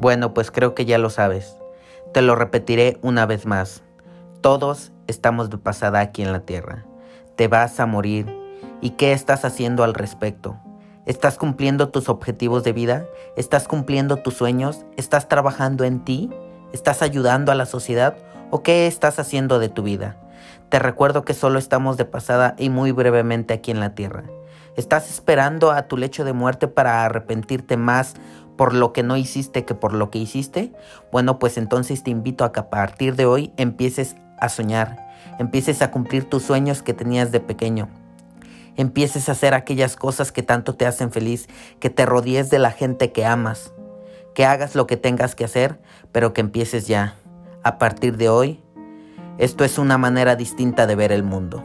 Bueno, pues creo que ya lo sabes. Te lo repetiré una vez más. Todos estamos de pasada aquí en la tierra. Te vas a morir. ¿Y qué estás haciendo al respecto? ¿Estás cumpliendo tus objetivos de vida? ¿Estás cumpliendo tus sueños? ¿Estás trabajando en ti? ¿Estás ayudando a la sociedad? ¿O qué estás haciendo de tu vida? Te recuerdo que solo estamos de pasada y muy brevemente aquí en la tierra. ¿Estás esperando a tu lecho de muerte para arrepentirte más por lo que no hiciste que por lo que hiciste? Bueno, pues entonces te invito a que a partir de hoy empieces a soñar, empieces a cumplir tus sueños que tenías de pequeño. Empieces a hacer aquellas cosas que tanto te hacen feliz, que te rodees de la gente que amas, que hagas lo que tengas que hacer, pero que empieces ya. A partir de hoy, esto es una manera distinta de ver el mundo.